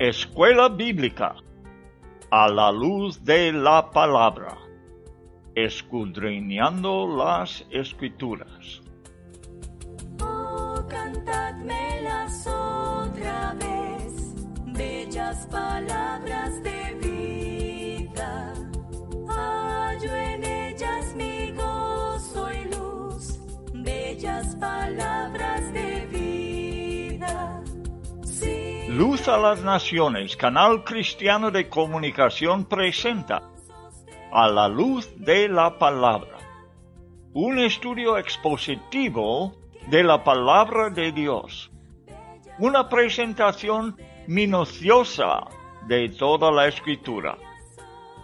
Escuela Bíblica a la luz de la palabra, escudriñando las escrituras. Oh, cantadmelas otra vez, bellas palabras de vida. Hallo en ellas mi gozo y luz, bellas palabras de vida. Luz a las Naciones, canal cristiano de comunicación presenta a la luz de la palabra. Un estudio expositivo de la palabra de Dios. Una presentación minuciosa de toda la escritura,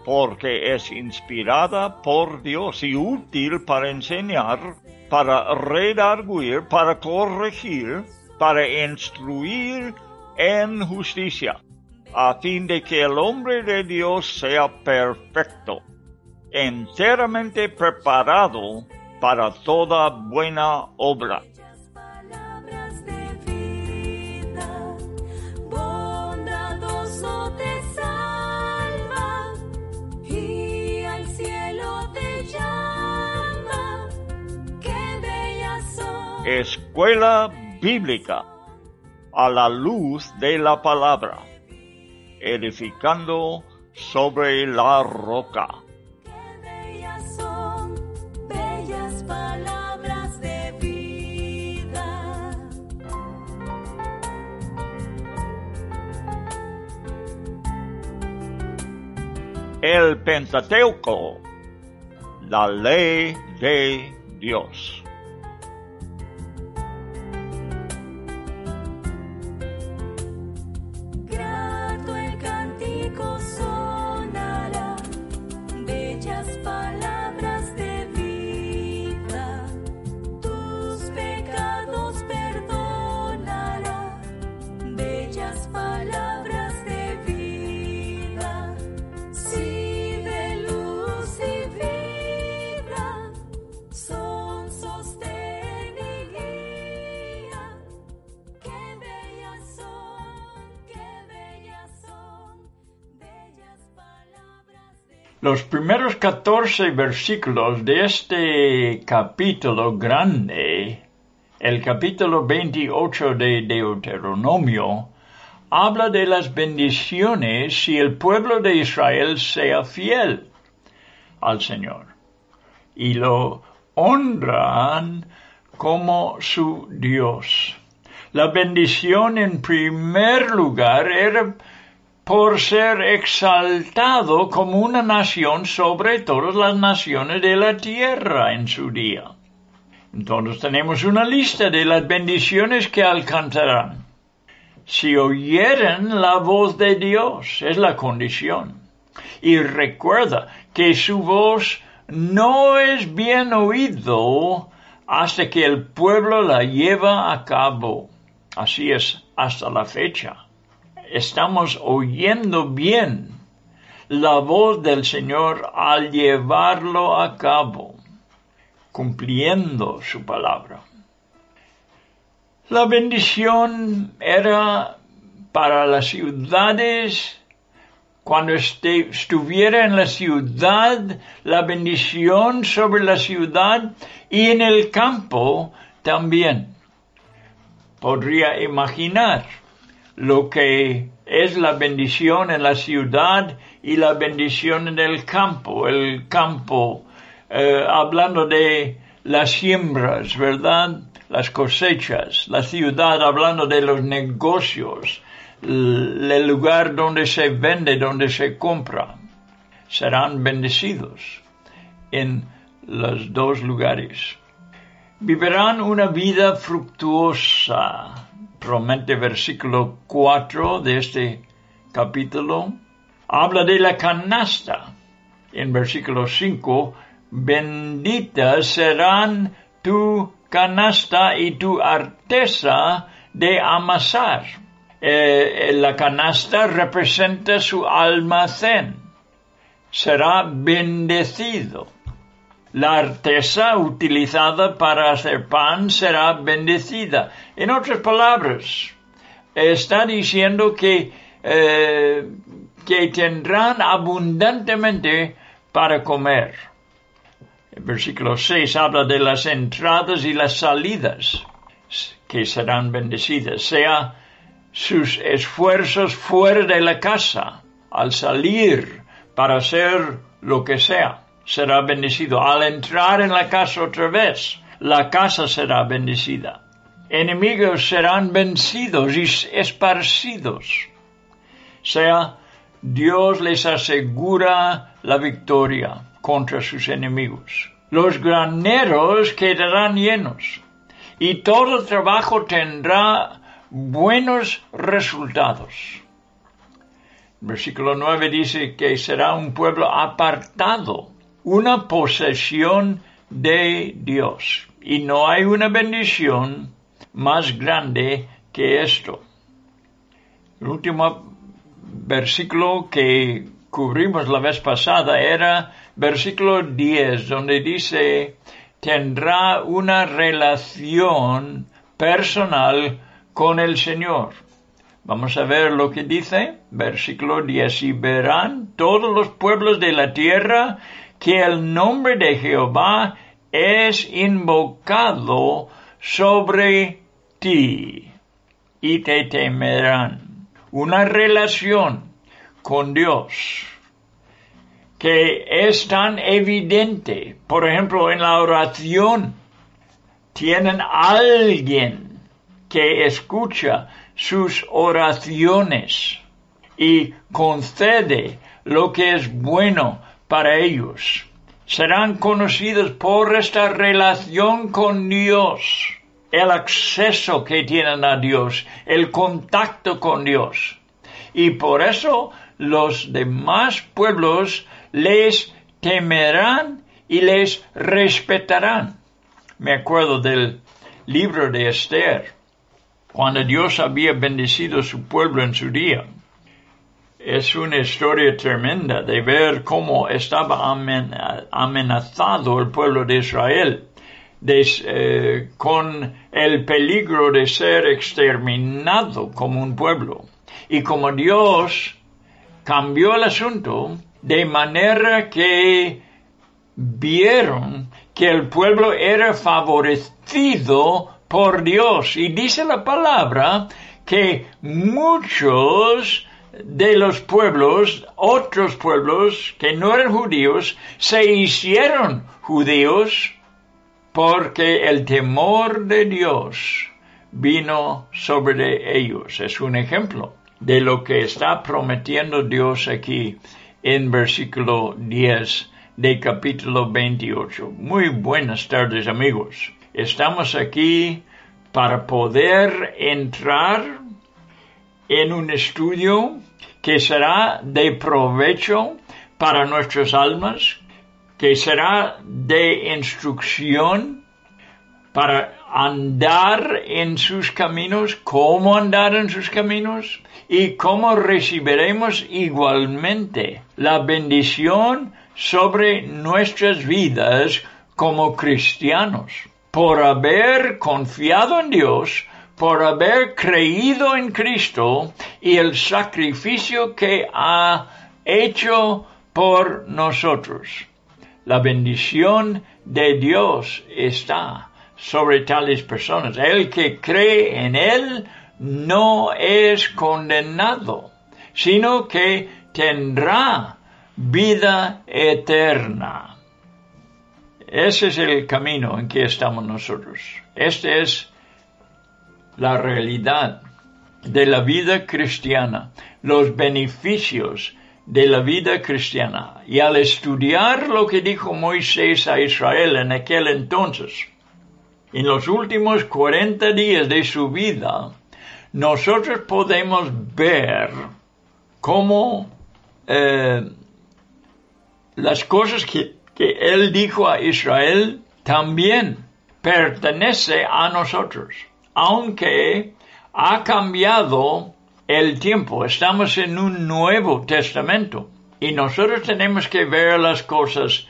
porque es inspirada por Dios y útil para enseñar, para redarguir, para corregir, para instruir en justicia, a fin de que el hombre de Dios sea perfecto, enteramente preparado para toda buena obra. Escuela Bíblica a la luz de la palabra, edificando sobre la roca. Qué bellas son, bellas palabras de vida. El Pentateuco, la ley de Dios. Los primeros 14 versículos de este capítulo grande, el capítulo 28 de Deuteronomio, habla de las bendiciones si el pueblo de Israel sea fiel al Señor y lo honran como su Dios. La bendición en primer lugar era por ser exaltado como una nación sobre todas las naciones de la tierra en su día. Entonces tenemos una lista de las bendiciones que alcanzarán. Si oyeren la voz de Dios, es la condición. Y recuerda que su voz no es bien oído hasta que el pueblo la lleva a cabo. Así es hasta la fecha estamos oyendo bien la voz del Señor al llevarlo a cabo, cumpliendo su palabra. La bendición era para las ciudades, cuando este- estuviera en la ciudad, la bendición sobre la ciudad y en el campo también. Podría imaginar lo que es la bendición en la ciudad y la bendición en el campo. El campo, eh, hablando de las siembras, ¿verdad? Las cosechas. La ciudad, hablando de los negocios, el lugar donde se vende, donde se compra. Serán bendecidos en los dos lugares. Vivirán una vida fructuosa, promete versículo 4 de este capítulo. Habla de la canasta. En versículo 5, benditas serán tu canasta y tu artesa de amasar. Eh, la canasta representa su almacén. Será bendecido. La artesa utilizada para hacer pan será bendecida. En otras palabras, está diciendo que, eh, que tendrán abundantemente para comer. El versículo 6 habla de las entradas y las salidas que serán bendecidas, sea sus esfuerzos fuera de la casa, al salir para hacer lo que sea, será bendecido. Al entrar en la casa otra vez, la casa será bendecida. Enemigos serán vencidos y esparcidos. Sea, Dios les asegura la victoria contra sus enemigos. Los graneros quedarán llenos y todo trabajo tendrá buenos resultados. Versículo 9 dice que será un pueblo apartado, una posesión de Dios. Y no hay una bendición más grande que esto. El último versículo que cubrimos la vez pasada era versículo 10, donde dice, tendrá una relación personal con el Señor. Vamos a ver lo que dice, versículo 10, y verán todos los pueblos de la tierra que el nombre de Jehová es invocado sobre ti y te temerán. Una relación con Dios que es tan evidente. Por ejemplo, en la oración tienen alguien que escucha sus oraciones y concede lo que es bueno para ellos. Serán conocidos por esta relación con Dios, el acceso que tienen a Dios, el contacto con Dios. Y por eso los demás pueblos les temerán y les respetarán. Me acuerdo del libro de Esther, cuando Dios había bendecido su pueblo en su día. Es una historia tremenda de ver cómo estaba amenazado el pueblo de Israel eh, con el peligro de ser exterminado como un pueblo. Y como Dios cambió el asunto, de manera que vieron que el pueblo era favorecido por Dios. Y dice la palabra que muchos de los pueblos, otros pueblos que no eran judíos, se hicieron judíos porque el temor de Dios vino sobre ellos. Es un ejemplo de lo que está prometiendo Dios aquí en versículo 10 de capítulo 28. Muy buenas tardes amigos. Estamos aquí para poder entrar en un estudio que será de provecho para nuestras almas, que será de instrucción para andar en sus caminos, cómo andar en sus caminos y cómo recibiremos igualmente la bendición sobre nuestras vidas como cristianos. Por haber confiado en Dios, por haber creído en Cristo y el sacrificio que ha hecho por nosotros. La bendición de Dios está sobre tales personas. El que cree en Él no es condenado, sino que tendrá vida eterna. Ese es el camino en que estamos nosotros. Esta es la realidad de la vida cristiana, los beneficios de la vida cristiana. Y al estudiar lo que dijo Moisés a Israel en aquel entonces, en los últimos 40 días de su vida, nosotros podemos ver cómo eh, las cosas que, que él dijo a Israel también pertenece a nosotros, aunque ha cambiado el tiempo, estamos en un nuevo testamento y nosotros tenemos que ver las cosas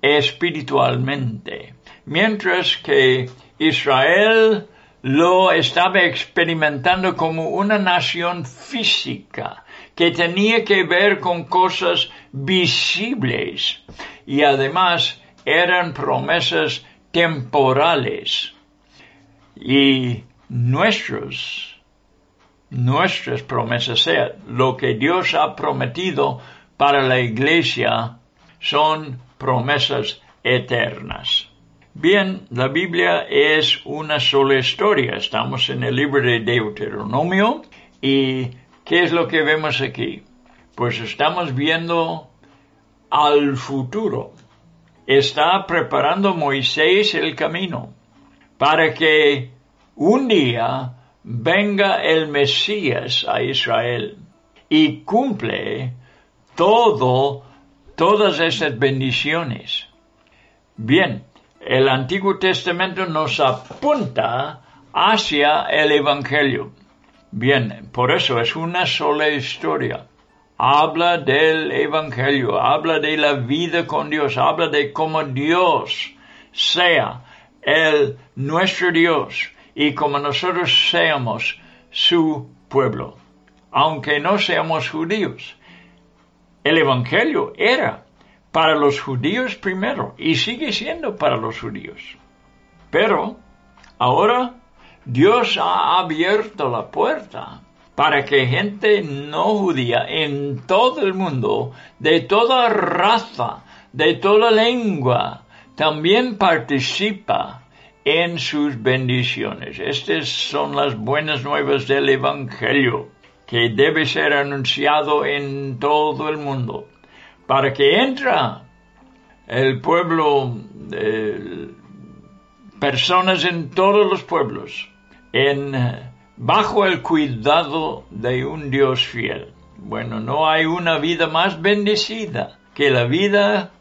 espiritualmente, mientras que Israel lo estaba experimentando como una nación física que tenía que ver con cosas visibles y además eran promesas temporales y nuestros nuestras promesas sean lo que Dios ha prometido para la iglesia son promesas eternas. Bien, la Biblia es una sola historia. Estamos en el libro de Deuteronomio y ¿qué es lo que vemos aquí? Pues estamos viendo al futuro. Está preparando Moisés el camino para que un día venga el Mesías a Israel y cumple todo, todas esas bendiciones. Bien, el Antiguo Testamento nos apunta hacia el Evangelio. Bien, por eso es una sola historia. Habla del Evangelio, habla de la vida con Dios, habla de cómo Dios sea el nuestro Dios y como nosotros seamos su pueblo, aunque no seamos judíos. El Evangelio era para los judíos primero y sigue siendo para los judíos. Pero ahora Dios ha abierto la puerta para que gente no judía en todo el mundo, de toda raza, de toda lengua, también participa en sus bendiciones. Estas son las buenas nuevas del Evangelio, que debe ser anunciado en todo el mundo para que entra el pueblo, personas en todos los pueblos, en, bajo el cuidado de un Dios fiel. Bueno, no hay una vida más bendecida que la vida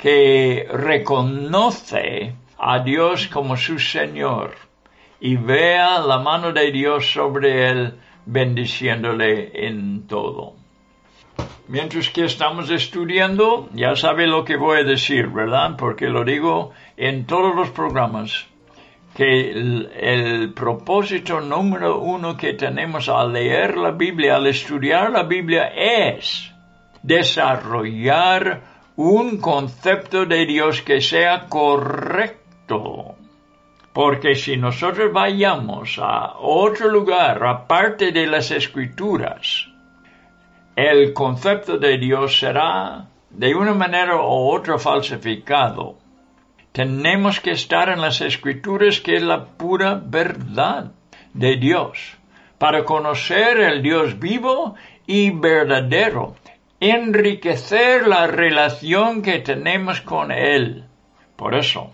que reconoce a Dios como su Señor y vea la mano de Dios sobre él bendiciéndole en todo. Mientras que estamos estudiando, ya sabe lo que voy a decir, ¿verdad? Porque lo digo en todos los programas, que el, propósito número uno que tenemos al leer la Biblia, al estudiar la Biblia, es desarrollar un concepto de Dios que sea correcto. Porque si nosotros vayamos a otro lugar, aparte de las escrituras, el concepto de Dios será de una manera u otra falsificado. Tenemos que estar en las escrituras que es la pura verdad de Dios para conocer el Dios vivo y verdadero, enriquecer la relación que tenemos con Él. Por eso,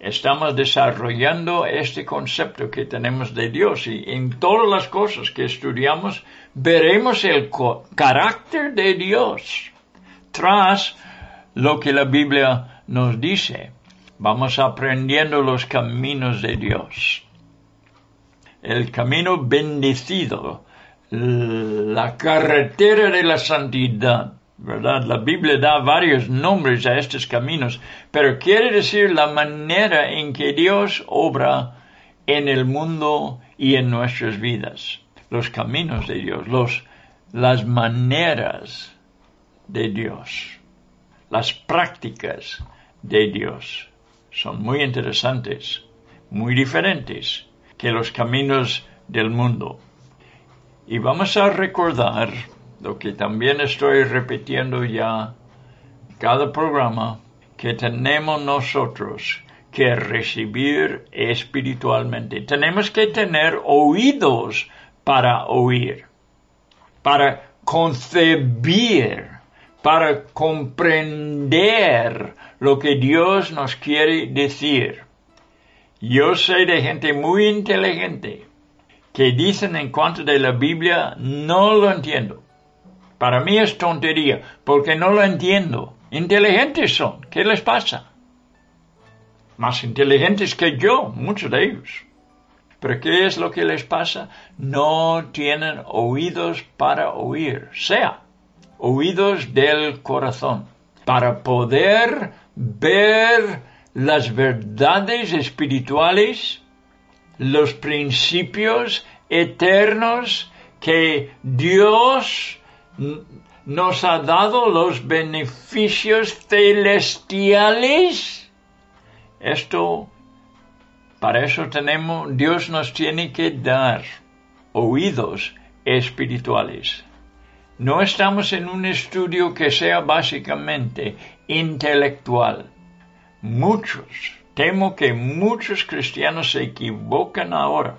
estamos desarrollando este concepto que tenemos de Dios y en todas las cosas que estudiamos veremos el carácter de Dios tras lo que la Biblia nos dice. Vamos aprendiendo los caminos de Dios. El camino bendecido, la carretera de la santidad, ¿verdad? La Biblia da varios nombres a estos caminos, pero quiere decir la manera en que Dios obra en el mundo y en nuestras vidas. Los caminos de Dios, los, las maneras de Dios, las prácticas de Dios son muy interesantes, muy diferentes que los caminos del mundo. Y vamos a recordar lo que también estoy repitiendo ya cada programa, que tenemos nosotros que recibir espiritualmente. Tenemos que tener oídos para oír, para concebir, para comprender lo que Dios nos quiere decir. Yo sé de gente muy inteligente que dicen en cuanto de la Biblia, no lo entiendo. Para mí es tontería, porque no lo entiendo. Inteligentes son, ¿qué les pasa? Más inteligentes que yo, muchos de ellos. Pero ¿qué es lo que les pasa? No tienen oídos para oír, sea, oídos del corazón, para poder ver las verdades espirituales, los principios eternos que Dios nos ha dado, los beneficios celestiales. Esto, para eso tenemos, Dios nos tiene que dar oídos espirituales. No estamos en un estudio que sea básicamente intelectual. Muchos, temo que muchos cristianos se equivocan ahora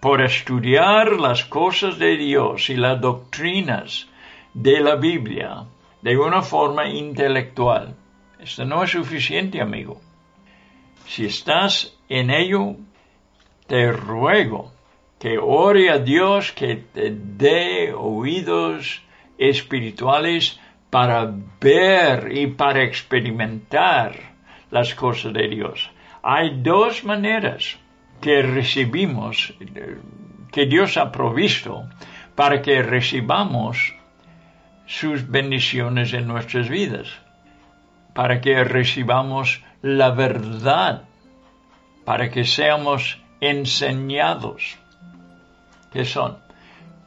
por estudiar las cosas de Dios y las doctrinas de la Biblia de una forma intelectual. Esto no es suficiente, amigo. Si estás en ello, te ruego que ore a Dios que te dé oídos espirituales para ver y para experimentar las cosas de Dios. Hay dos maneras que recibimos, que Dios ha provisto para que recibamos sus bendiciones en nuestras vidas, para que recibamos la verdad, para que seamos enseñados. ¿Qué son?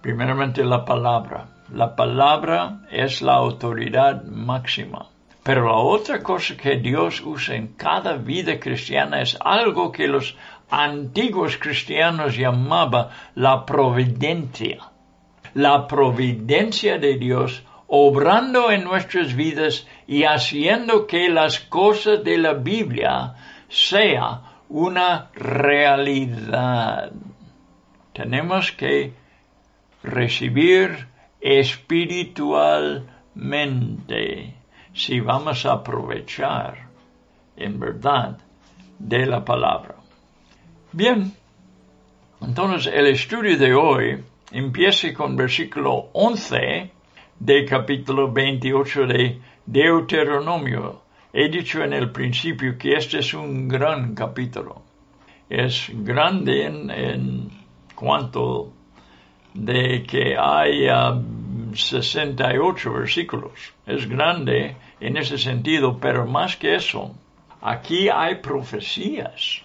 Primeramente la palabra. La palabra es la autoridad máxima. Pero la otra cosa que Dios usa en cada vida cristiana es algo que los antiguos cristianos llamaban la providencia. La providencia de Dios obrando en nuestras vidas y haciendo que las cosas de la Biblia sea una realidad. Tenemos que recibir espiritualmente si vamos a aprovechar en verdad de la palabra. Bien, entonces el estudio de hoy empieza con versículo 11 del capítulo 28 de Deuteronomio. He dicho en el principio que este es un gran capítulo. Es grande en, cuanto de que hay 68 versículos. Es grande en ese sentido, pero más que eso, aquí hay profecías.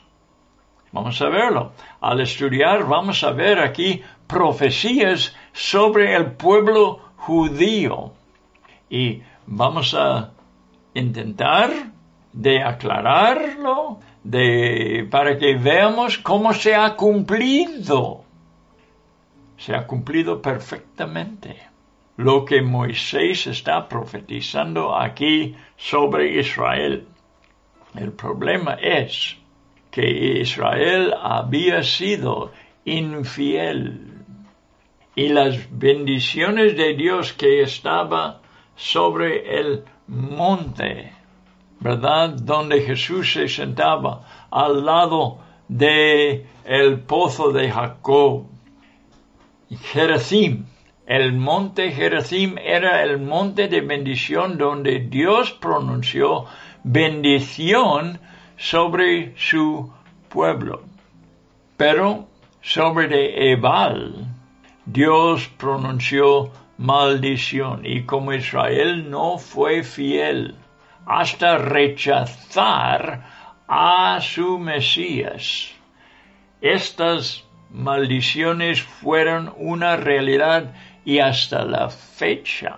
Vamos a verlo. Al estudiar vamos a ver aquí profecías sobre el pueblo judío. Y vamos a intentar de aclararlo, de, para que veamos cómo se ha cumplido. Se ha cumplido perfectamente lo que Moisés está profetizando aquí sobre Israel. El problema es que Israel había sido infiel y las bendiciones de Dios que estaba sobre el monte, ¿verdad? Donde Jesús se sentaba al lado de el pozo de Jacob. Gerizim, el monte Gerizim era el monte de bendición donde Dios pronunció bendición sobre su pueblo. Pero sobre de Ebal, Dios pronunció maldición y como Israel no fue fiel hasta rechazar a su Mesías, estas maldiciones fueron una realidad y hasta la fecha.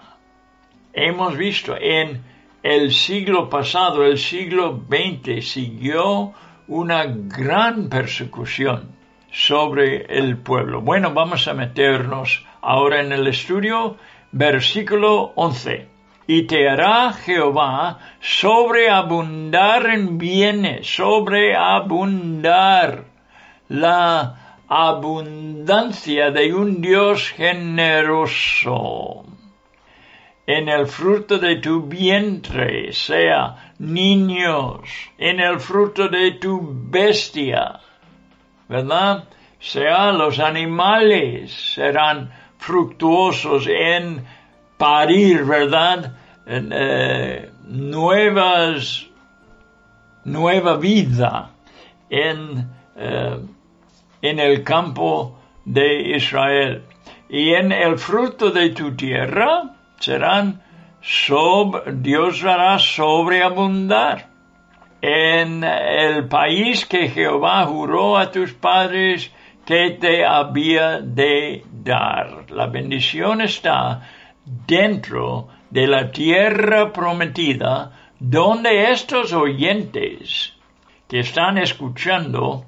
Hemos visto en el siglo pasado, el siglo XX, siguió una gran persecución sobre el pueblo. Bueno, vamos a meternos ahora en el estudio, versículo 11. Y te hará Jehová sobreabundar en bienes, sobreabundar la abundancia de un Dios generoso. en el fruto de tu vientre, sea niños, en el fruto de tu bestia, ¿verdad? Sea los animales serán fructuosos en parir, ¿verdad? En, eh, nuevas, nueva vida en, eh, en el campo de Israel. Y en el fruto de tu tierra serán, Dios hará sobreabundar. En el país que Jehová juró a tus padres que te había de dar. La bendición está dentro de la tierra prometida, donde estos oyentes que están escuchando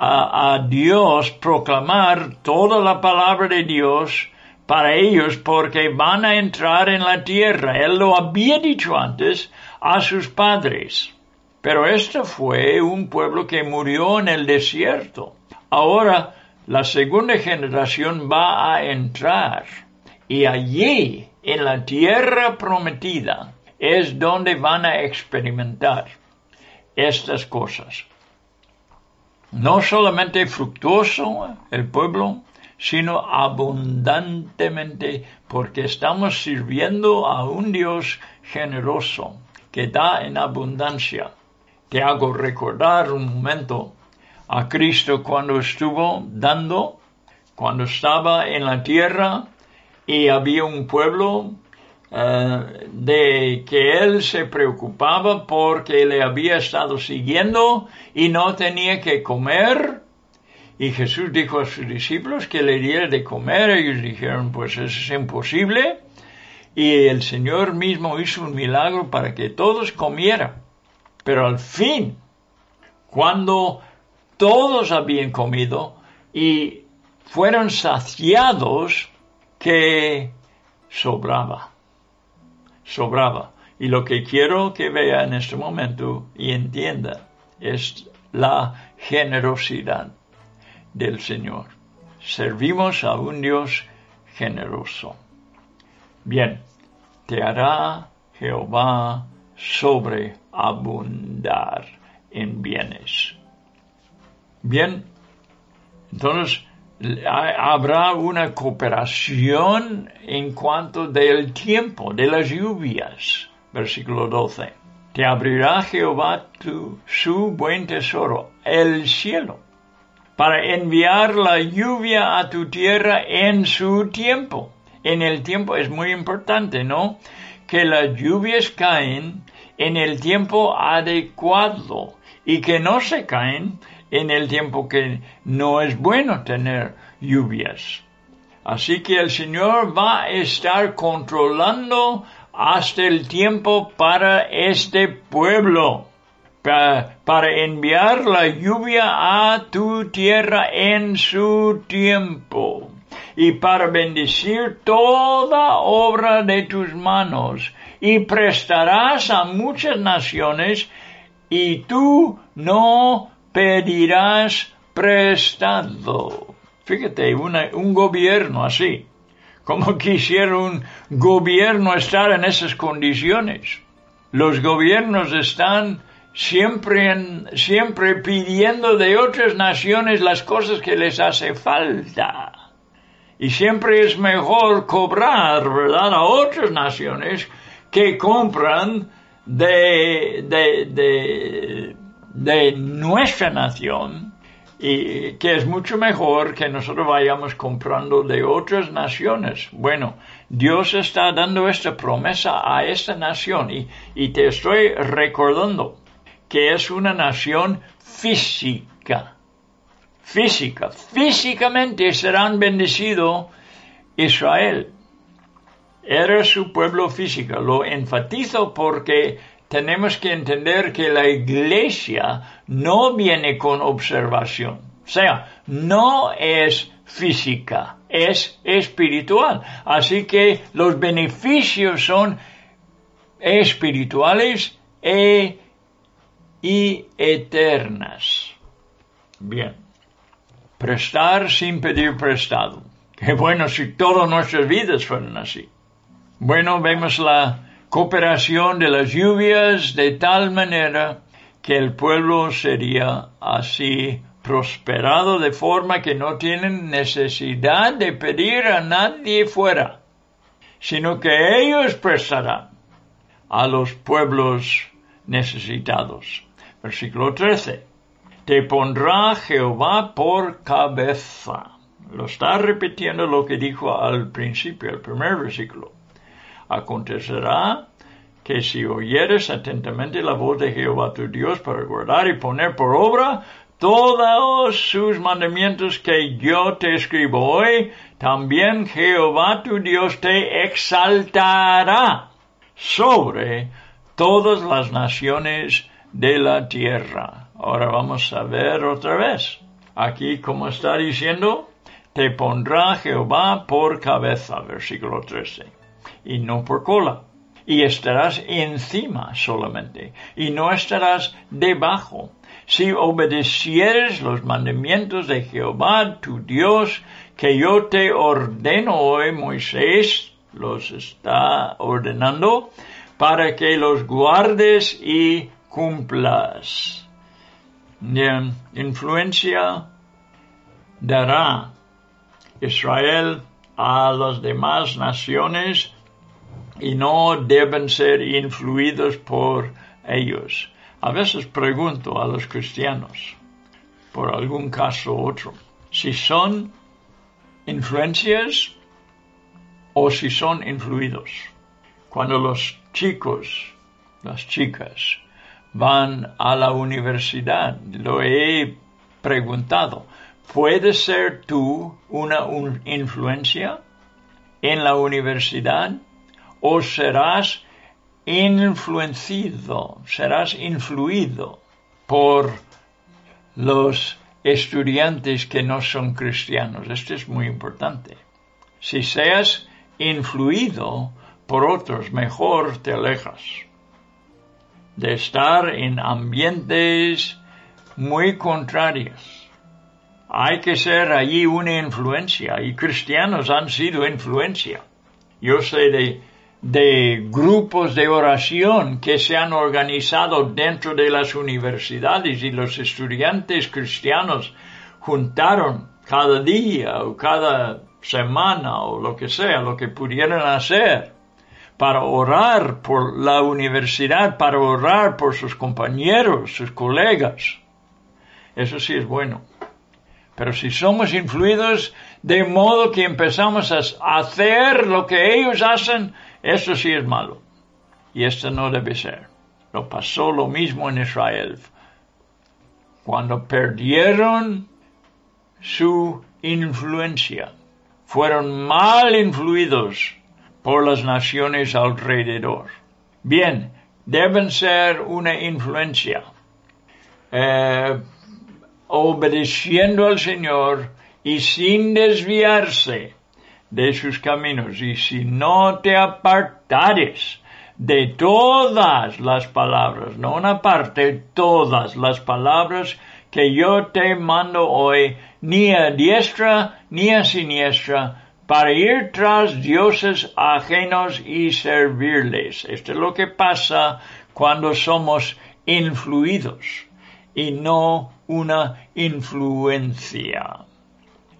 a, Dios proclamar toda la palabra de Dios para ellos porque van a entrar en la tierra. Él lo había dicho antes a sus padres. Pero este fue un pueblo que murió en el desierto. Ahora la segunda generación va a entrar y allí, en la tierra prometida, es donde van a experimentar estas cosas no solamente fructuoso el pueblo, sino abundantemente porque estamos sirviendo a un Dios generoso que da en abundancia. Te hago recordar un momento a Cristo cuando estuvo dando, cuando estaba en la tierra y había un pueblo eh, de que él se preocupaba porque le había estado siguiendo y no tenía que comer. Y Jesús dijo a sus discípulos que le diera de comer. Ellos dijeron, pues eso es imposible. Y el Señor mismo hizo un milagro para que todos comieran. Pero al fin, cuando todos habían comido y fueron saciados, que sobraba sobraba. Y lo que quiero que vea en este momento y entienda es la generosidad del Señor. Servimos a un Dios generoso. Bien, te hará Jehová sobreabundar en bienes. Bien, entonces habrá una cooperación en cuanto del tiempo, de las lluvias. Versículo 12. Te abrirá Jehová tu, su buen tesoro, el cielo, para enviar la lluvia a tu tierra en su tiempo. En el tiempo es muy importante, ¿no? Que las lluvias caen en el tiempo adecuado y que no se caen en el tiempo que no es bueno tener lluvias. Así que el Señor va a estar controlando hasta el tiempo para este pueblo, para, enviar la lluvia a tu tierra en su tiempo y para bendecir toda obra de tus manos y prestarás a muchas naciones y tú no pedirás prestado. Fíjate, un gobierno así. ¿Cómo quisiera un gobierno estar en esas condiciones? Los gobiernos están siempre, siempre pidiendo de otras naciones las cosas que les hace falta. Y siempre es mejor cobrar, ¿verdad?, a otras naciones que compran de, de, de de nuestra nación y que es mucho mejor que nosotros vayamos comprando de otras naciones. Bueno, Dios está dando esta promesa a esta nación y, te estoy recordando que es una nación física. Física. Físicamente serán bendecidos Israel. Era su pueblo físico. Lo enfatizo porque tenemos que entender que la iglesia no viene con observación. O sea, no es física, es espiritual. Así que los beneficios son espirituales e, y eternas. Bien. Prestar sin pedir prestado. Qué bueno si todas nuestras vidas fueran así. Bueno, vemos la cooperación de las lluvias de tal manera que el pueblo sería así prosperado de forma que no tienen necesidad de pedir a nadie fuera, sino que ellos prestarán a los pueblos necesitados. Versículo 13. Te pondrá Jehová por cabeza. Lo está repitiendo lo que dijo al principio, el primer versículo. Acontecerá que si oyeres atentamente la voz de Jehová tu Dios para guardar y poner por obra todos sus mandamientos que yo te escribo hoy, también Jehová tu Dios te exaltará sobre todas las naciones de la tierra. Ahora vamos a ver otra vez. Aquí, como está diciendo, te pondrá Jehová por cabeza, versículo 13, y no por cola. Y estarás encima solamente, y no estarás debajo si obedecieres los mandamientos de Jehová tu Dios, que yo te ordeno hoy, Moisés los está ordenando, para que los guardes y cumplas. Bien, influencia dará Israel a las demás naciones y no deben ser influidos por ellos. A veces pregunto a los cristianos, por algún caso u otro, si son influencias o si son influidos. Cuando los chicos, las chicas, van a la universidad, lo he preguntado, ¿puedes ser tú una influencia en la universidad o serás influenciado, serás influido por los estudiantes que no son cristianos. Esto es muy importante. Si seas influido por otros, mejor te alejas de estar en ambientes muy contrarios. Hay que ser allí una influencia y cristianos han sido influencia. Yo sé de de grupos de oración que se han organizado dentro de las universidades y los estudiantes cristianos juntaron cada día o cada semana o lo que sea, lo que pudieran hacer para orar por la universidad, para orar por sus compañeros, sus colegas. Eso sí es bueno. Pero si somos influidos de modo que empezamos a hacer lo que ellos hacen, eso sí es malo. Y esto no debe ser. Lo pasó lo mismo en Israel. Cuando perdieron su influencia, fueron mal influidos por las naciones alrededor. Bien, deben ser una influencia. Eh, obedeciendo al Señor y sin desviarse de sus caminos, y si no te apartares de todas las palabras, no una parte, todas las palabras que yo te mando hoy, ni a diestra ni a siniestra, para ir tras dioses ajenos y servirles. Esto es lo que pasa cuando somos influidos y no una influencia.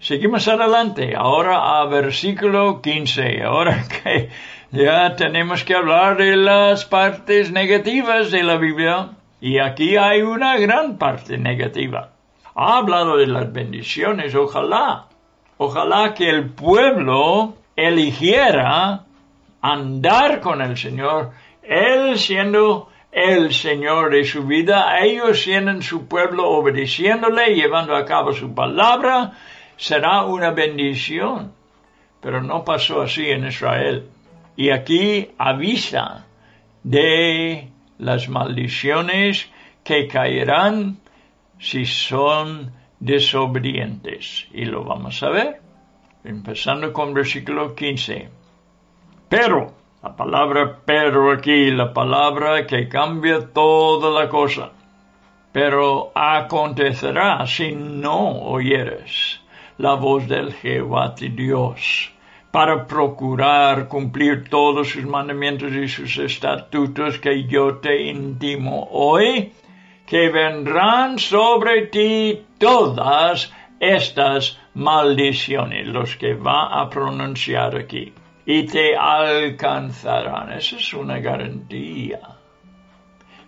Seguimos adelante, ahora a versículo 15. Ahora que ya tenemos que hablar de las partes negativas de la Biblia, y aquí hay una gran parte negativa. Ha hablado de las bendiciones, ojalá, ojalá que el pueblo eligiera andar con el Señor, Él siendo el Señor de su vida, ellos siendo su pueblo obedeciéndole, llevando a cabo su palabra, será una bendición. Pero no pasó así en Israel. Y aquí avisa de las maldiciones que caerán si son desobedientes. Y lo vamos a ver, empezando con versículo 15. Pero, la palabra pero aquí, la palabra que cambia toda la cosa. Pero acontecerá si no oyeres la voz del Jehová tu Dios para procurar cumplir todos sus mandamientos y sus estatutos que yo te intimo hoy, que vendrán sobre ti todas estas maldiciones, los que va a pronunciar aquí, y te alcanzarán. Esa es una garantía.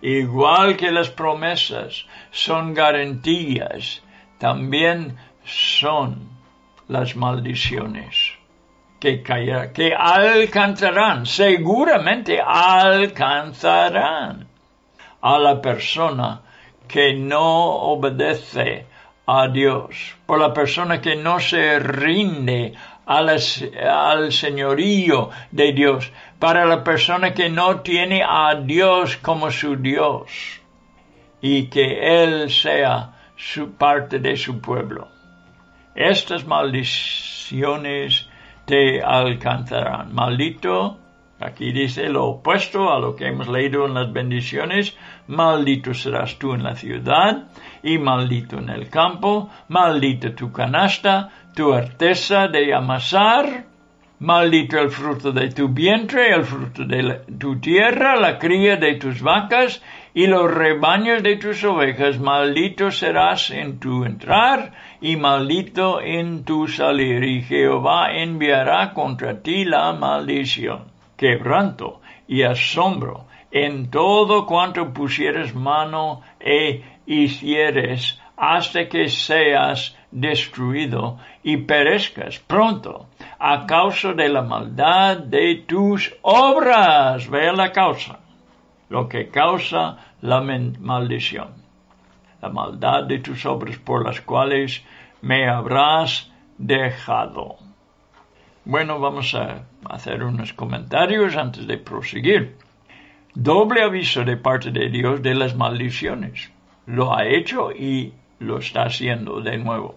Igual que las promesas son garantías, también son las maldiciones que, que alcanzarán, seguramente alcanzarán a la persona que no obedece a Dios, por la persona que no se rinde al señorío de Dios, para la persona que no tiene a Dios como su Dios y que Él sea su parte de su pueblo. Estas maldiciones te alcanzarán. Maldito, aquí dice lo opuesto a lo que hemos leído en las bendiciones, maldito serás tú en la ciudad y maldito en el campo, maldito tu canasta, tu artesa de amasar, maldito el fruto de tu vientre, el fruto de tu tierra, la cría de tus vacas y los rebaños de tus ovejas, maldito serás en tu entrar y maldito en tu salir, y Jehová enviará contra ti la maldición, quebranto y asombro en todo cuanto pusieres mano e hicieres hasta que seas destruido y perezcas pronto a causa de la maldad de tus obras. Vea la causa, lo que causa la maldición. La maldad de tus obras por las cuales me habrás dejado. Bueno, vamos a hacer unos comentarios antes de proseguir. Doble aviso de parte de Dios de las maldiciones. Lo ha hecho y lo está haciendo de nuevo.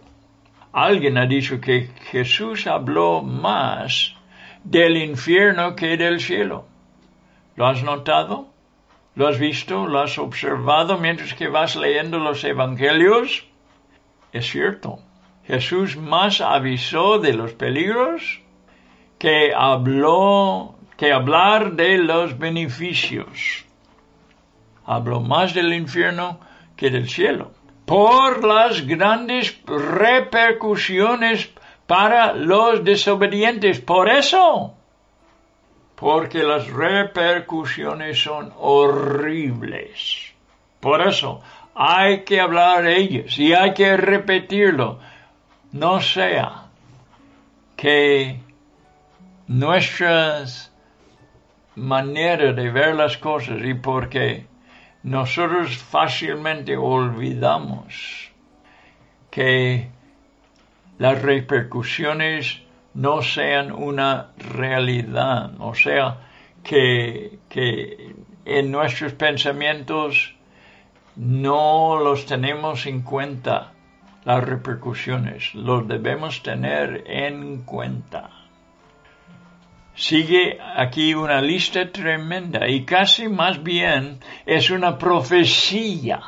Alguien ha dicho que Jesús habló más del infierno que del cielo. ¿Lo has notado? ¿Lo has visto? ¿Lo has observado mientras que vas leyendo los evangelios? Es cierto. Jesús más avisó de los peligros que habló, que hablar de los beneficios. Habló más del infierno que del cielo por las grandes repercusiones para los desobedientes. Por eso, porque las repercusiones son horribles. Por eso, hay que hablar de ellas y hay que repetirlo. No sea que nuestras maneras de ver las cosas y porque nosotros fácilmente olvidamos que las repercusiones no sean una realidad, o sea, que, que en nuestros pensamientos no los tenemos en cuenta las repercusiones, los debemos tener en cuenta. Sigue aquí una lista tremenda y casi más bien es una profecía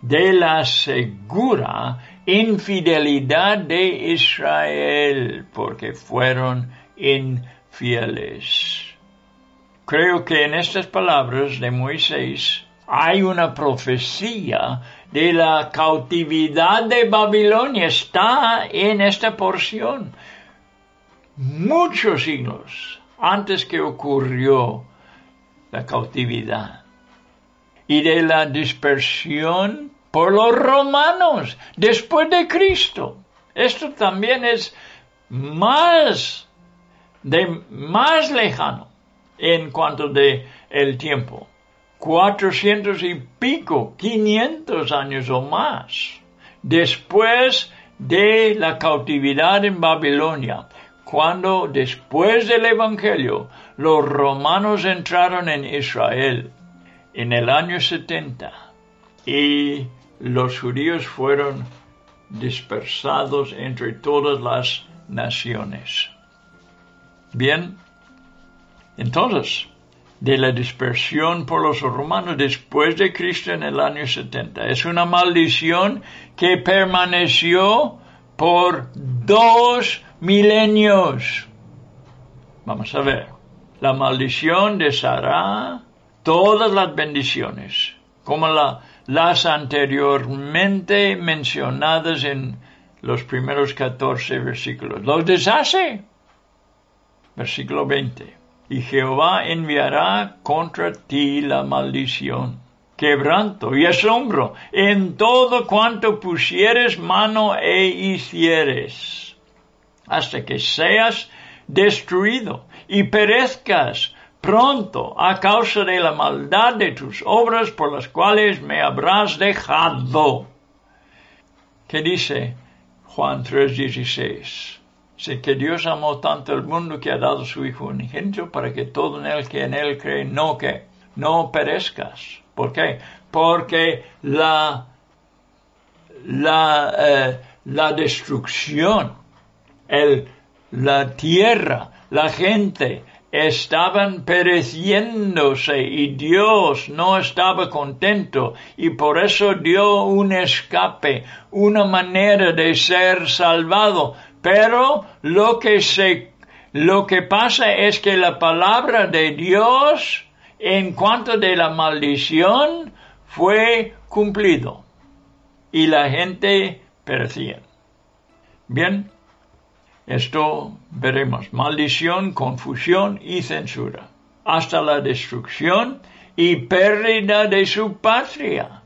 de la segura infidelidad de Israel porque fueron infieles. Creo que en estas palabras de Moisés hay una profecía de la cautividad de Babilonia. Está en esta porción muchos siglos antes que ocurrió la cautividad y de la dispersión por los romanos después de Cristo. Esto también es más de más lejano en cuanto de el tiempo. Cuatrocientos y pico, quinientos años o más después de la cautividad en Babilonia cuando después del Evangelio los romanos entraron en Israel en el año 70 y los judíos fueron dispersados entre todas las naciones. Bien, entonces, de la dispersión por los romanos después de Cristo en el año 70. Es una maldición que permaneció por dos milenios. Vamos a ver. La maldición deshará todas las bendiciones, como la- las anteriormente mencionadas en los primeros 14 versículos. Los deshace. Versículo 20. Y Jehová enviará contra ti la maldición, quebranto y asombro en todo cuanto pusieres mano e hicieres, hasta que seas destruido y perezcas pronto a causa de la maldad de tus obras por las cuales me habrás dejado. ¿Qué dice Juan 3:16? Dice que Dios amó tanto el mundo que ha dado su Hijo unigénito para que todo en él que en él cree no que no perezcas. ¿Por qué? Porque la la, eh, la destrucción, el, la tierra, la gente estaban pereciéndose y Dios no estaba contento y por eso dio un escape, una manera de ser salvado. Pero lo que se, lo que pasa es que la palabra de Dios en cuanto de la maldición fue cumplido y la gente perecía. Bien, esto veremos. Maldición, confusión y censura. Hasta la destrucción y pérdida de su patria.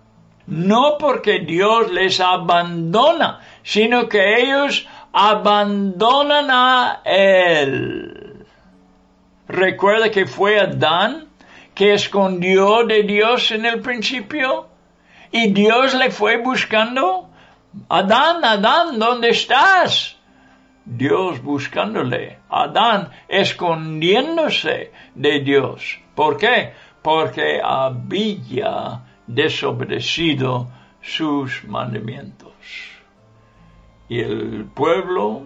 No porque Dios les abandona, sino que ellos abandonan a Él. Recuerda que fue Adán que escondió de Dios en el principio y Dios le fue buscando. Adán, Adán, ¿dónde estás? Dios buscándole, Adán escondiéndose de Dios. ¿Por qué? Porque había desobedecido sus mandamientos. Y el pueblo,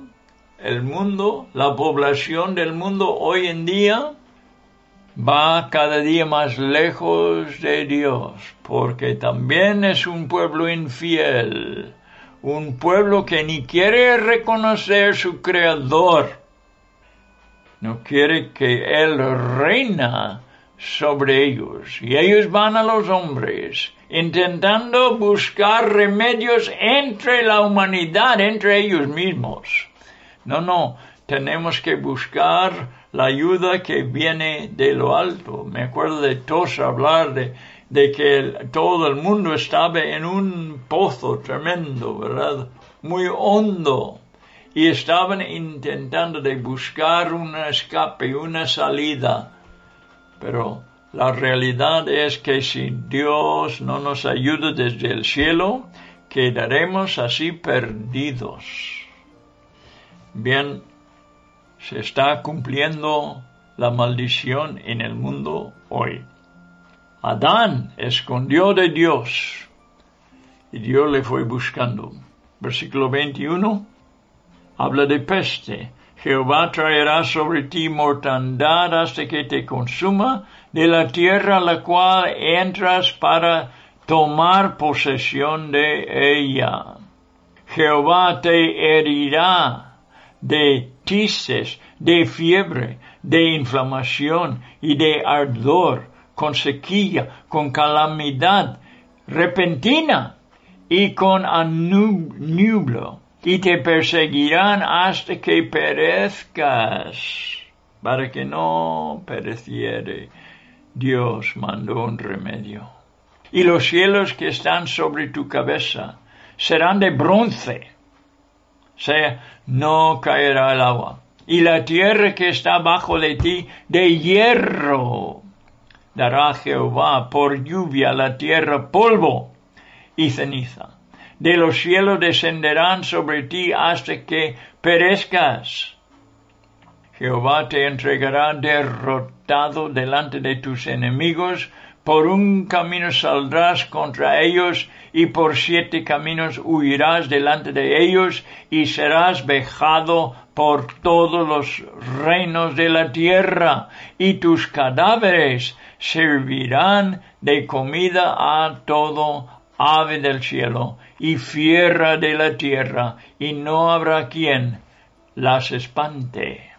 el mundo, la población del mundo hoy en día va cada día más lejos de Dios, porque también es un pueblo infiel un pueblo que ni quiere reconocer su creador, no quiere que Él reina sobre ellos, y ellos van a los hombres, intentando buscar remedios entre la humanidad, entre ellos mismos. No, no, tenemos que buscar la ayuda que viene de lo alto. Me acuerdo de todos hablar de de que todo el mundo estaba en un pozo tremendo, ¿verdad? Muy hondo. Y estaban intentando de buscar un escape, una salida. Pero la realidad es que si Dios no nos ayuda desde el cielo, quedaremos así perdidos. Bien, se está cumpliendo la maldición en el mundo hoy. Adán escondió de Dios y Dios le fue buscando. Versículo 21 habla de peste. Jehová traerá sobre ti mortandad hasta que te consuma de la tierra a la cual entras para tomar posesión de ella. Jehová te herirá de tices, de fiebre, de inflamación y de ardor con sequía, con calamidad repentina y con anublo, y te perseguirán hasta que perezcas, para que no pereciere. Dios mandó un remedio. Y los cielos que están sobre tu cabeza serán de bronce, o sea, no caerá el agua. Y la tierra que está bajo de ti de hierro dará Jehová por lluvia la tierra polvo y ceniza. De los cielos descenderán sobre ti hasta que perezcas. Jehová te entregará derrotado delante de tus enemigos, por un camino saldrás contra ellos y por siete caminos huirás delante de ellos y serás vejado por todos los reinos de la tierra y tus cadáveres servirán de comida a todo ave del cielo y fiera de la tierra, y no habrá quien las espante.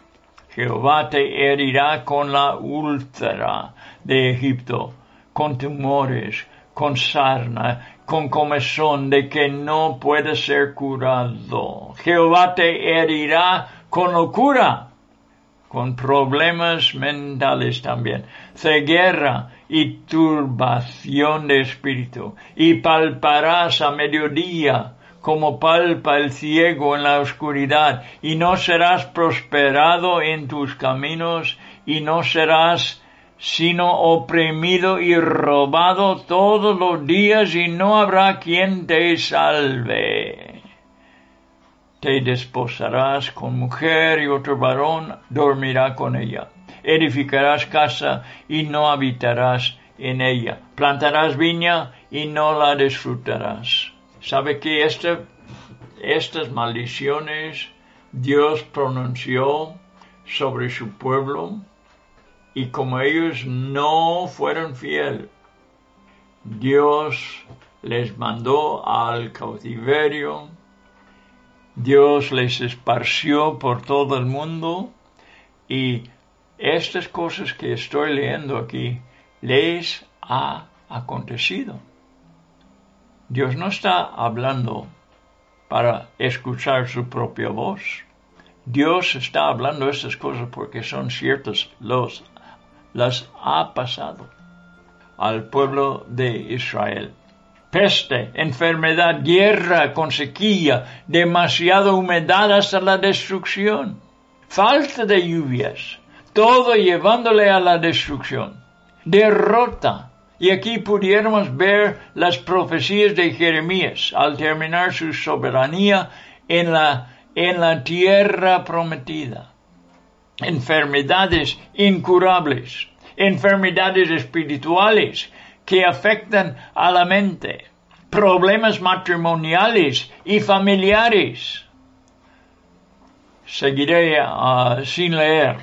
Jehová te herirá con la úlcera de Egipto, con tumores, con sarna, con comezón de que no puede ser curado. Jehová te herirá con locura, con problemas mentales también, ceguera y turbación de espíritu, y palparás a mediodía como palpa el ciego en la oscuridad, y no serás prosperado en tus caminos, y no serás sino oprimido y robado todos los días y no habrá quien te salve. Te desposarás con mujer y otro varón dormirá con ella. Edificarás casa y no habitarás en ella. Plantarás viña y no la disfrutarás. ¿Sabe que estas maldiciones Dios pronunció sobre su pueblo? Y como ellos no fueron fieles, Dios les mandó al cautiverio, Dios les esparció por todo el mundo y estas cosas que estoy leyendo aquí les ha acontecido. Dios no está hablando para escuchar su propia voz. Dios está hablando estas cosas porque son ciertos los las ha pasado al pueblo de Israel. Peste, enfermedad, guerra con sequía, demasiada humedad hasta la destrucción, falta de lluvias, todo llevándole a la destrucción, derrota. Y aquí pudiéramos ver las profecías de Jeremías al terminar su soberanía en la, en la tierra prometida enfermedades incurables, enfermedades espirituales que afectan a la mente, problemas matrimoniales y familiares. Seguiré ah, sin leer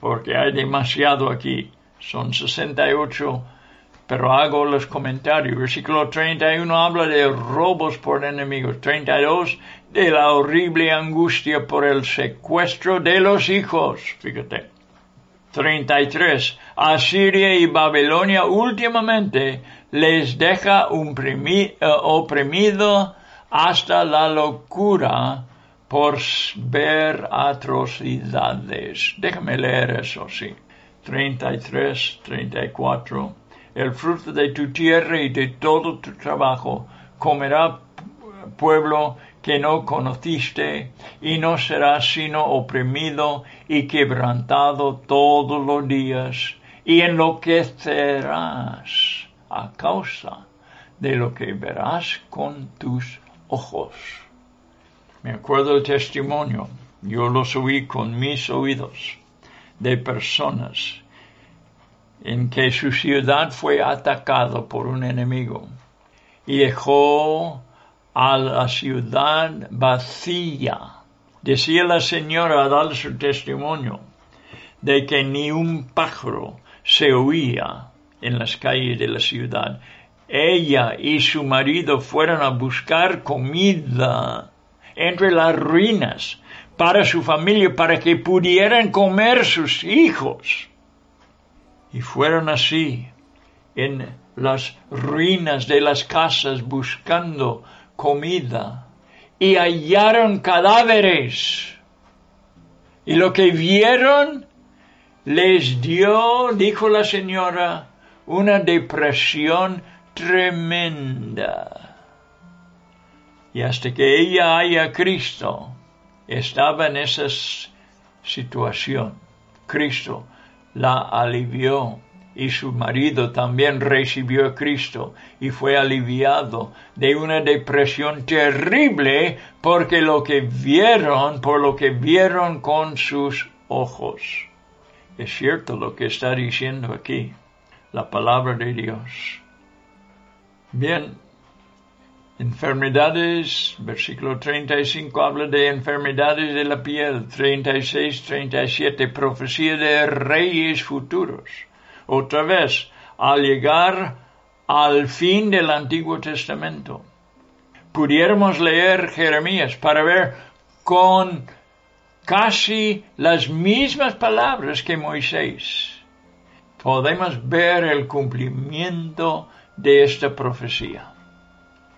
porque hay demasiado aquí. Son 68 pero hago los comentarios. Versículo 31 habla de robos por enemigos. 32 de la horrible angustia por el secuestro de los hijos. Fíjate. 33. Asiria y Babilonia últimamente les deja eh, oprimido hasta la locura por ver atrocidades. Déjame leer eso, sí. 33, 34 el fruto de tu tierra y de todo tu trabajo comerá pueblo que no conociste, y no serás sino oprimido y quebrantado todos los días, y enloquecerás a causa de lo que verás con tus ojos. Me acuerdo el testimonio, yo lo oí con mis oídos, de personas en que su ciudad fue atacado por un enemigo y dejó a la ciudad vacía. Decía la señora a dar su testimonio de que ni un pájaro se oía en las calles de la ciudad. Ella y su marido fueron a buscar comida entre las ruinas para su familia, para que pudieran comer sus hijos y fueron así en las ruinas de las casas buscando comida y hallaron cadáveres. Y lo que vieron les dio, dijo la señora, una depresión tremenda. Y hasta que ella haya Cristo, estaba en esa situación. Cristo la alivió y su marido también recibió a Cristo y fue aliviado de una depresión terrible porque lo que vieron, por lo que vieron con sus ojos. Es cierto lo que está diciendo aquí la palabra de Dios. Bien, Enfermedades, versículo 35 habla de enfermedades de la piel, 36, 37, profecía de reyes futuros. Otra vez, al llegar al fin del Antiguo Testamento, pudiéramos leer Jeremías para ver con casi las mismas palabras que Moisés. Podemos ver el cumplimiento de esta profecía.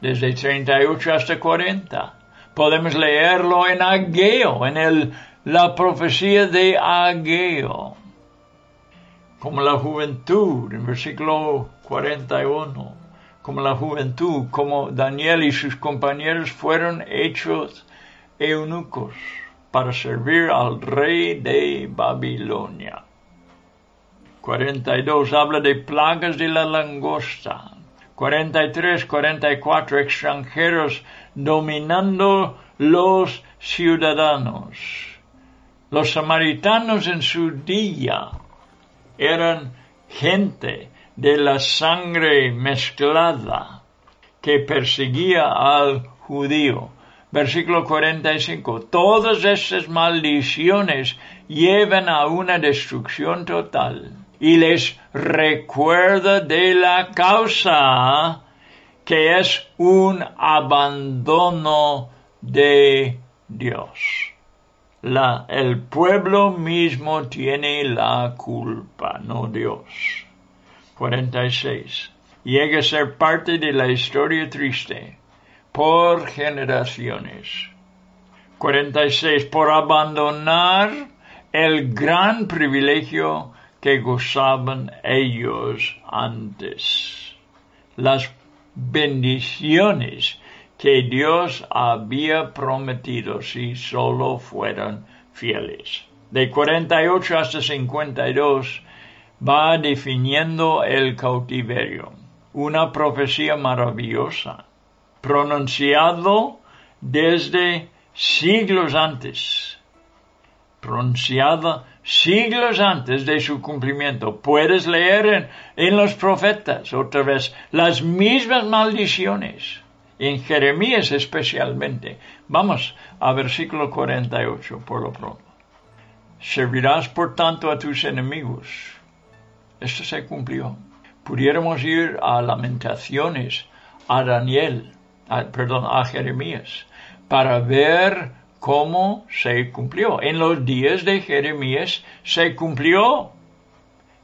Desde 38 hasta 40. Podemos leerlo en Ageo, en el, la profecía de Ageo. Como la juventud, en versículo 41. Como la juventud, como Daniel y sus compañeros fueron hechos eunucos para servir al rey de Babilonia. 42 habla de plagas de la langosta. 43, 44 extranjeros dominando los ciudadanos. Los samaritanos en su día eran gente de la sangre mezclada que perseguía al judío. Versículo 45. Todas estas maldiciones llevan a una destrucción total y les recuerda de la causa que es un abandono de Dios. El pueblo mismo tiene la culpa, no Dios. 46. Llega a ser parte de la historia triste por generaciones. 46. Por abandonar el gran privilegio que gozaban ellos antes. Las bendiciones que Dios había prometido si solo fueran fieles. De 48 hasta 52 va definiendo el cautiverio, una profecía maravillosa, pronunciado desde siglos antes, pronunciada siglos antes de su cumplimiento. Puedes leer en, los profetas otra vez las mismas maldiciones, en Jeremías especialmente. Vamos a versículo 48 por lo pronto. Servirás por tanto a tus enemigos. Esto se cumplió. Pudiéramos ir a Lamentaciones, a Daniel, perdón, a Jeremías, para ver cómo se cumplió. En los días de Jeremías se cumplió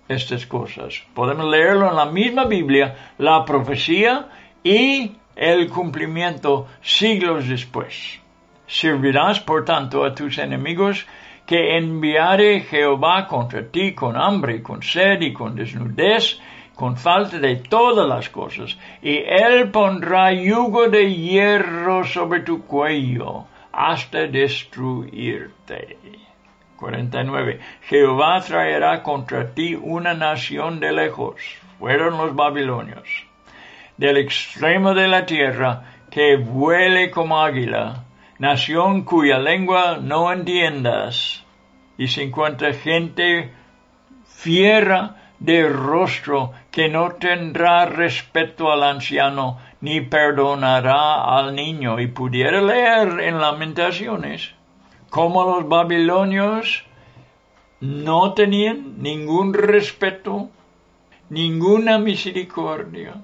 estas cosas. Podemos leerlo en la misma Biblia, la profecía y el cumplimiento siglos después. Servirás, por tanto, a tus enemigos que enviare Jehová contra ti con hambre, con sed y con desnudez, con falta de todas las cosas, y él pondrá yugo de hierro sobre tu cuello hasta destruirte. 49. Jehová traerá contra ti una nación de lejos, fueron los babilonios, del extremo de la tierra, que vuele como águila, nación cuya lengua no entiendas, y se encuentra gente fiera de rostro que no tendrá respeto al anciano ni perdonará al niño. Y pudiera leer en lamentaciones cómo los babilonios no tenían ningún respeto, ninguna misericordia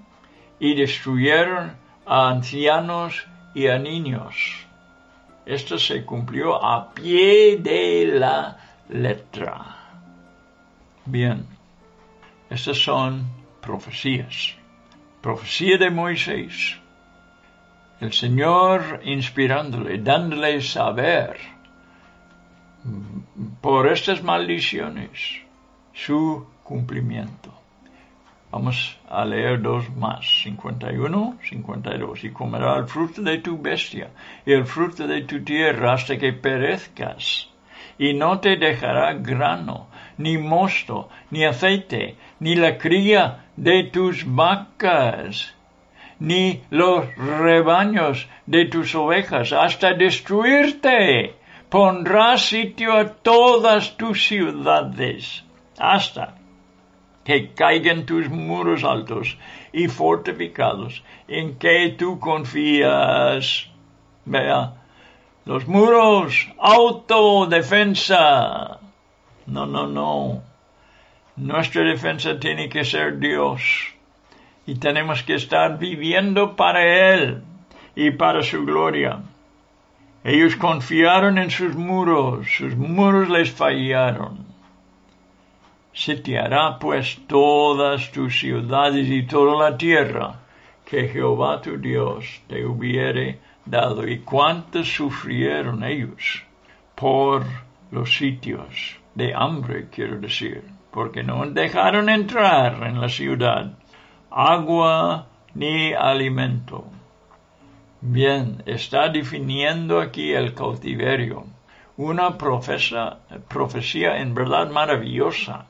y destruyeron a ancianos y a niños. Esto se cumplió a pie de la letra. Bien, estas son profecías profecía de Moisés, el Señor inspirándole, dándole saber por estas maldiciones su cumplimiento. Vamos a leer dos más, 51, 52. Y comerá el fruto de tu bestia y el fruto de tu tierra hasta que perezcas. Y no te dejará grano, ni mosto, ni aceite, ni la cría de tus vacas, ni los rebaños de tus ovejas, hasta destruirte. Pondrás sitio a todas tus ciudades, hasta que caigan tus muros altos y fortificados en que tú confías. Vea, los muros, autodefensa. No, no, no. Nuestra defensa tiene que ser Dios. Y tenemos que estar viviendo para Él y para su gloria. Ellos confiaron en sus muros, sus muros les fallaron. Sitiará pues todas tus ciudades y toda la tierra que Jehová tu Dios te hubiere dado. ¿Y cuántos sufrieron ellos por los sitios de hambre, quiero decir? Porque no dejaron entrar en la ciudad agua ni alimento. Bien, está definiendo aquí el cautiverio, una profecía en verdad maravillosa.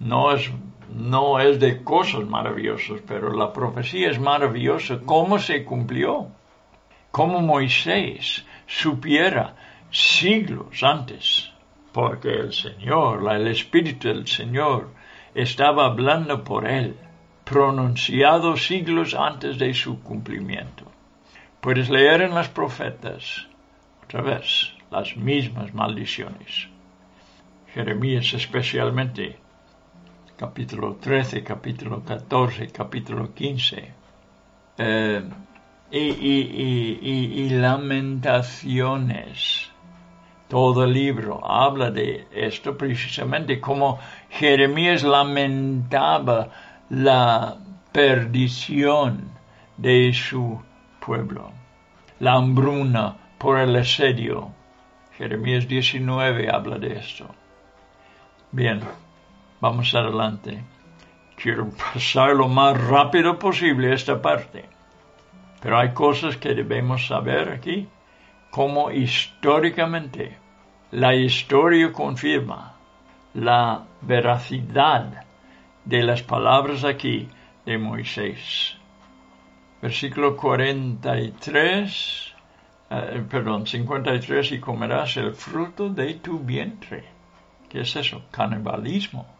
No es, no es de cosas maravillosas, pero la profecía es maravillosa. ¿Cómo se cumplió? Cómo Moisés supiera siglos antes, porque el Señor, el Espíritu del Señor, estaba hablando por él pronunciado siglos antes de su cumplimiento. Puedes leer en las profetas, otra vez, las mismas maldiciones. Jeremías especialmente, capítulo 13, capítulo 14, capítulo 15. Eh, y, y lamentaciones. Todo el libro habla de esto precisamente, como Jeremías lamentaba la perdición de su pueblo, la hambruna por el asedio. Jeremías 19 habla de esto. Bien, vamos adelante. Quiero pasar lo más rápido posible esta parte. Pero hay cosas que debemos saber aquí, como históricamente la historia confirma la veracidad de las palabras aquí de Moisés. Versículo 43, eh, perdón, 53, y comerás el fruto de tu vientre. ¿Qué es eso? Canibalismo.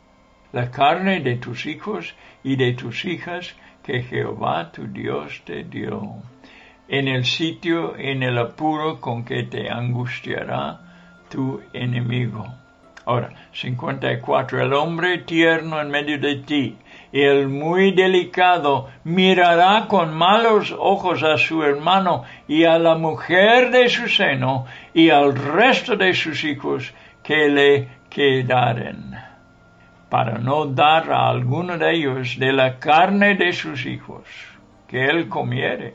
La carne de tus hijos y de tus hijas que Jehová tu Dios te dio, en el sitio, en el apuro con que te angustiará tu enemigo Ahora, 54. El hombre tierno en medio de ti el muy delicado mirará con malos ojos a su hermano y a la mujer de su seno y al resto de sus hijos que le quedaren, para no dar a alguno de ellos de la carne de sus hijos que él comiere,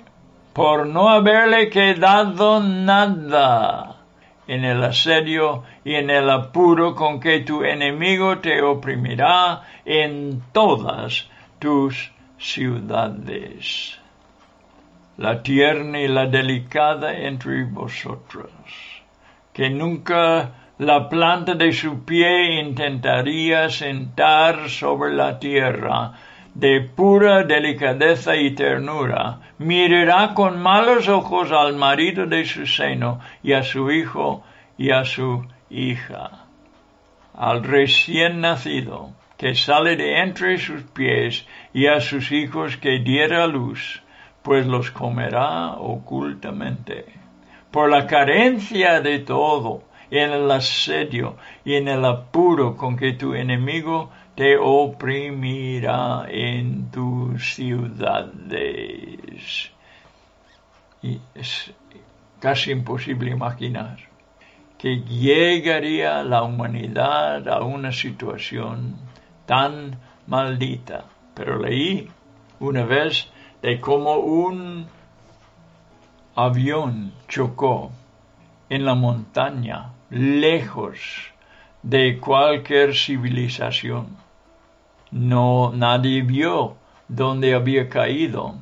por no haberle quedado nada en el asedio y en el apuro con que tu enemigo te oprimirá en todas tus ciudades. La tierna y la delicada entre vosotros, que nunca la planta de su pie intentaría sentar sobre la tierra, de pura delicadeza y ternura, mirará con malos ojos al marido de su seno y a su hijo y a su hija, al recién nacido que sale de entre sus pies y a sus hijos que diera luz, pues los comerá ocultamente. Por la carencia de todo, en el asedio y en el apuro con que tu enemigo te oprimirá en tus ciudades. Y es casi imposible imaginar que llegaría la humanidad a una situación tan maldita. Pero leí una vez de cómo un avión chocó en la montaña, lejos de cualquier civilización no nadie vio dónde había caído.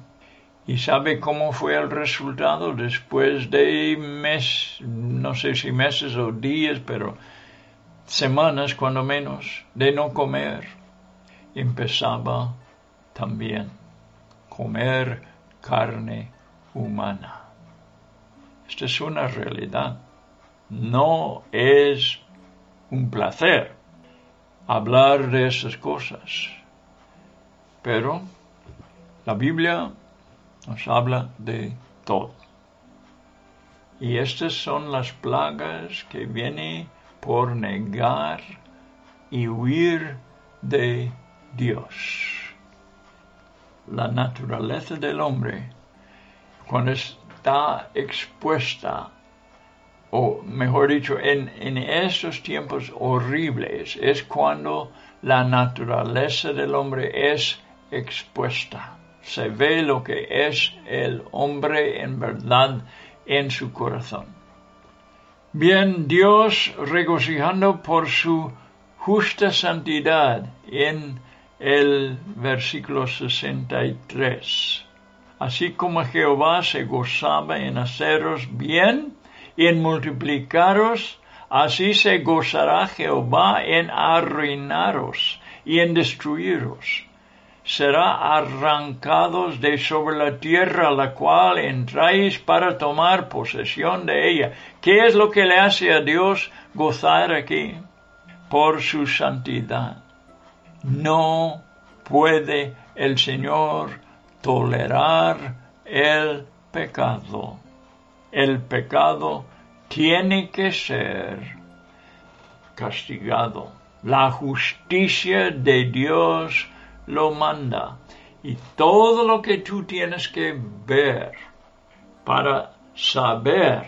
¿Y sabe cómo fue el resultado después de mes, no sé si meses o días, pero semanas cuando menos, de no comer? Empezaba también comer carne humana. Esta es una realidad. No es un placer hablar de esas cosas. Pero la Biblia nos habla de todo. Y estas son las plagas que vienen por negar y huir de Dios. La naturaleza del hombre, cuando está expuesta o mejor dicho, en, en estos tiempos horribles es cuando la naturaleza del hombre es expuesta. Se ve lo que es el hombre en verdad en su corazón. Bien, Dios regocijando por su justa santidad en el versículo 63. Así como Jehová se gozaba en haceros bien y en multiplicaros, así se gozará Jehová en arruinaros y en destruiros. Será arrancados de sobre la tierra la cual entráis para tomar posesión de ella. ¿Qué es lo que le hace a Dios gozar aquí? Por su santidad. No puede el Señor tolerar el pecado. El pecado tiene que ser castigado. La justicia de Dios lo manda. Y todo lo que tú tienes que ver para saber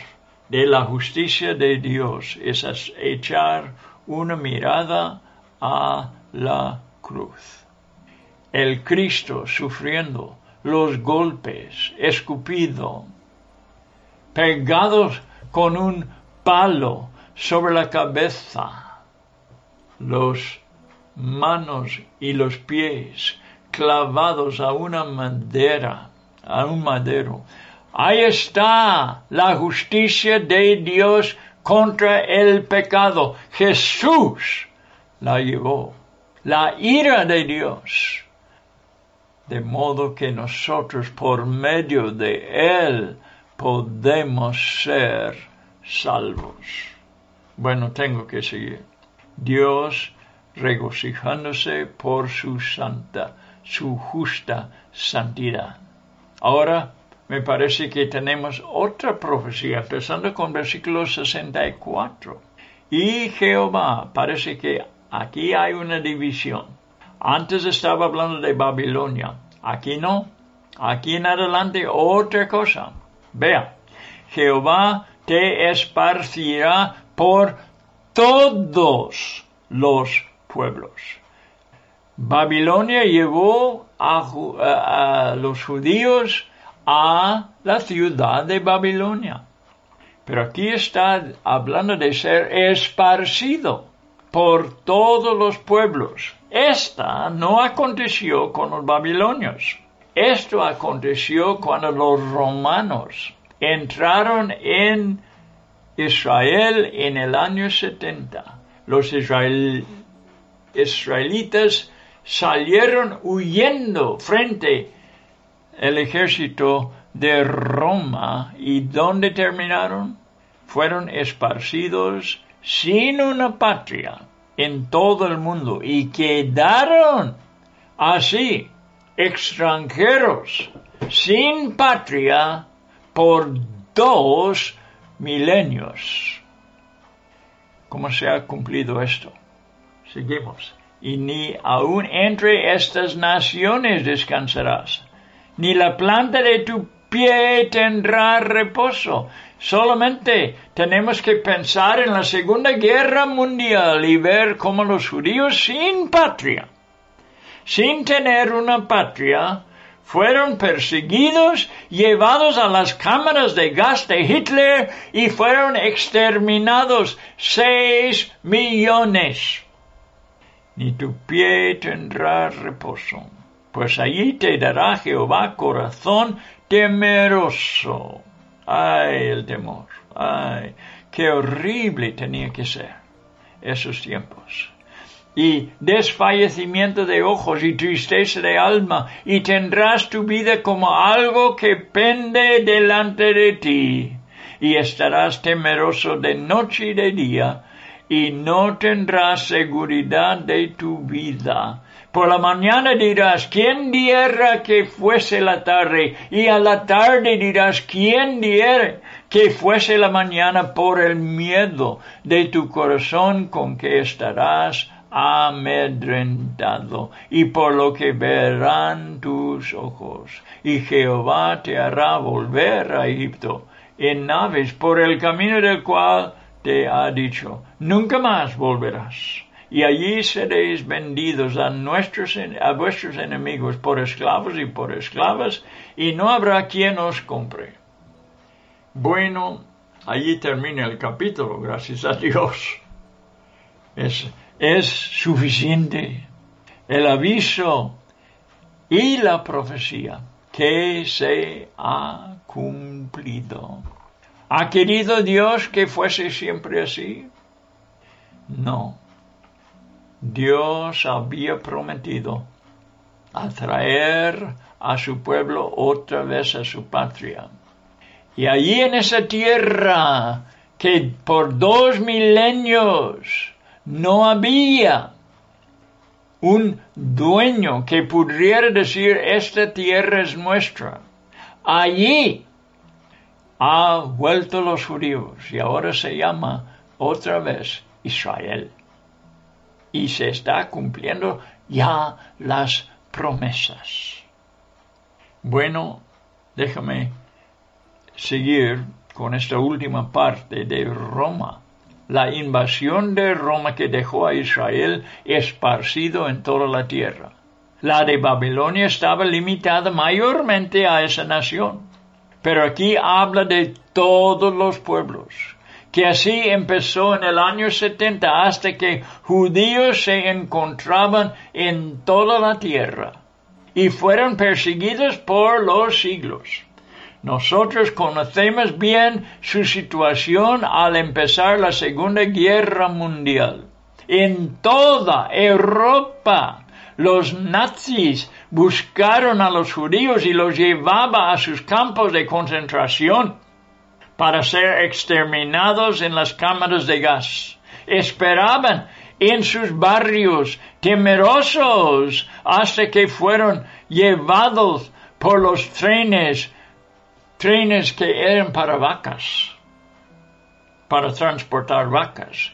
de la justicia de Dios es echar una mirada a la cruz. El Cristo sufriendo los golpes, escupido, pegados con un palo sobre la cabeza, los manos y los pies clavados a una madera, a un madero. Ahí está la justicia de Dios contra el pecado. Jesús la llevó. La ira de Dios. De modo que nosotros por medio de Él podemos ser salvos. Bueno, tengo que seguir. Dios regocijándose por su santa, su justa santidad. Ahora me parece que tenemos otra profecía, empezando con versículo 64. Y Jehová, parece que aquí hay una división. Antes estaba hablando de Babilonia, aquí no. Aquí en adelante otra cosa. Vea, Jehová te esparcirá por todos los pueblos. Babilonia llevó a, los judíos a la ciudad de Babilonia. Pero aquí está hablando de ser esparcido por todos los pueblos. Esta no aconteció con los babilonios. Esto aconteció cuando los romanos entraron en Israel en el año 70. Los israelitas salieron huyendo frente al ejército de Roma y ¿dónde terminaron? Fueron esparcidos sin una patria en todo el mundo y quedaron así extranjeros sin patria por dos milenios. ¿Cómo se ha cumplido esto? Seguimos. Y ni aun entre estas naciones descansarás, ni la planta de tu pie tendrá reposo. Solamente tenemos que pensar en la Segunda Guerra Mundial y ver cómo los judíos sin patria, sin tener una patria, fueron perseguidos, llevados a las cámaras de gas de Hitler y fueron exterminados seis millones. Ni tu pie tendrá reposo, pues allí te dará Jehová corazón temeroso. Ay, el temor. Ay, qué horrible tenía que ser esos tiempos y desfallecimiento de ojos y tristeza de alma, y tendrás tu vida como algo que pende delante de ti, y estarás temeroso de noche y de día, y no tendrás seguridad de tu vida. Por la mañana dirás, ¿quién diera que fuese la tarde? Y a la tarde dirás, ¿quién diera que fuese la mañana por el miedo de tu corazón con que estarás amedrentado, y por lo que verán tus ojos, y Jehová te hará volver a Egipto, en naves por el camino del cual te ha dicho, nunca más volverás. Y allí seréis vendidos a, nuestros, a vuestros enemigos por esclavos y por esclavas, y no habrá quien os compre. Bueno, allí termina el capítulo, gracias a Dios. Es, es suficiente el aviso y la profecía que se ha cumplido. ¿Ha querido Dios que fuese siempre así? No. Dios había prometido atraer a su pueblo otra vez a su patria. Y allí en esa tierra que por dos milenios no había un dueño que pudiera decir esta tierra es nuestra. Allí ha vuelto los judíos y ahora se llama otra vez Israel. Y se está cumpliendo ya las promesas. Bueno, déjame seguir con esta última parte de Roma la invasión de Roma que dejó a Israel esparcido en toda la tierra. La de Babilonia estaba limitada mayormente a esa nación. Pero aquí habla de todos los pueblos, que así empezó en el año 70 hasta que judíos se encontraban en toda la tierra y fueron perseguidos por los siglos. Nosotros conocemos bien su situación al empezar la Segunda Guerra Mundial. En toda Europa, los nazis buscaron a los judíos y los llevaban a sus campos de concentración para ser exterminados en las cámaras de gas. Esperaban en sus barrios temerosos hasta que fueron llevados por los trenes trenes que eran para vacas, para transportar vacas,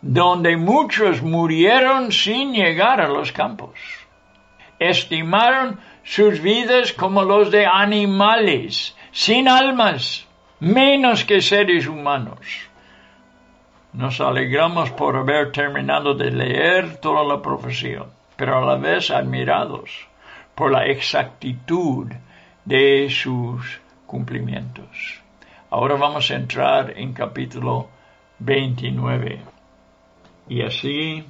donde muchos murieron sin llegar a los campos. Estimaron sus vidas como los de animales, sin almas, menos que seres humanos. Nos alegramos por haber terminado de leer toda la profesión, pero a la vez admirados por la exactitud de sus cumplimientos. Ahora vamos a entrar en capítulo 29. Y así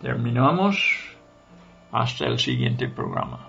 terminamos hasta el siguiente programa.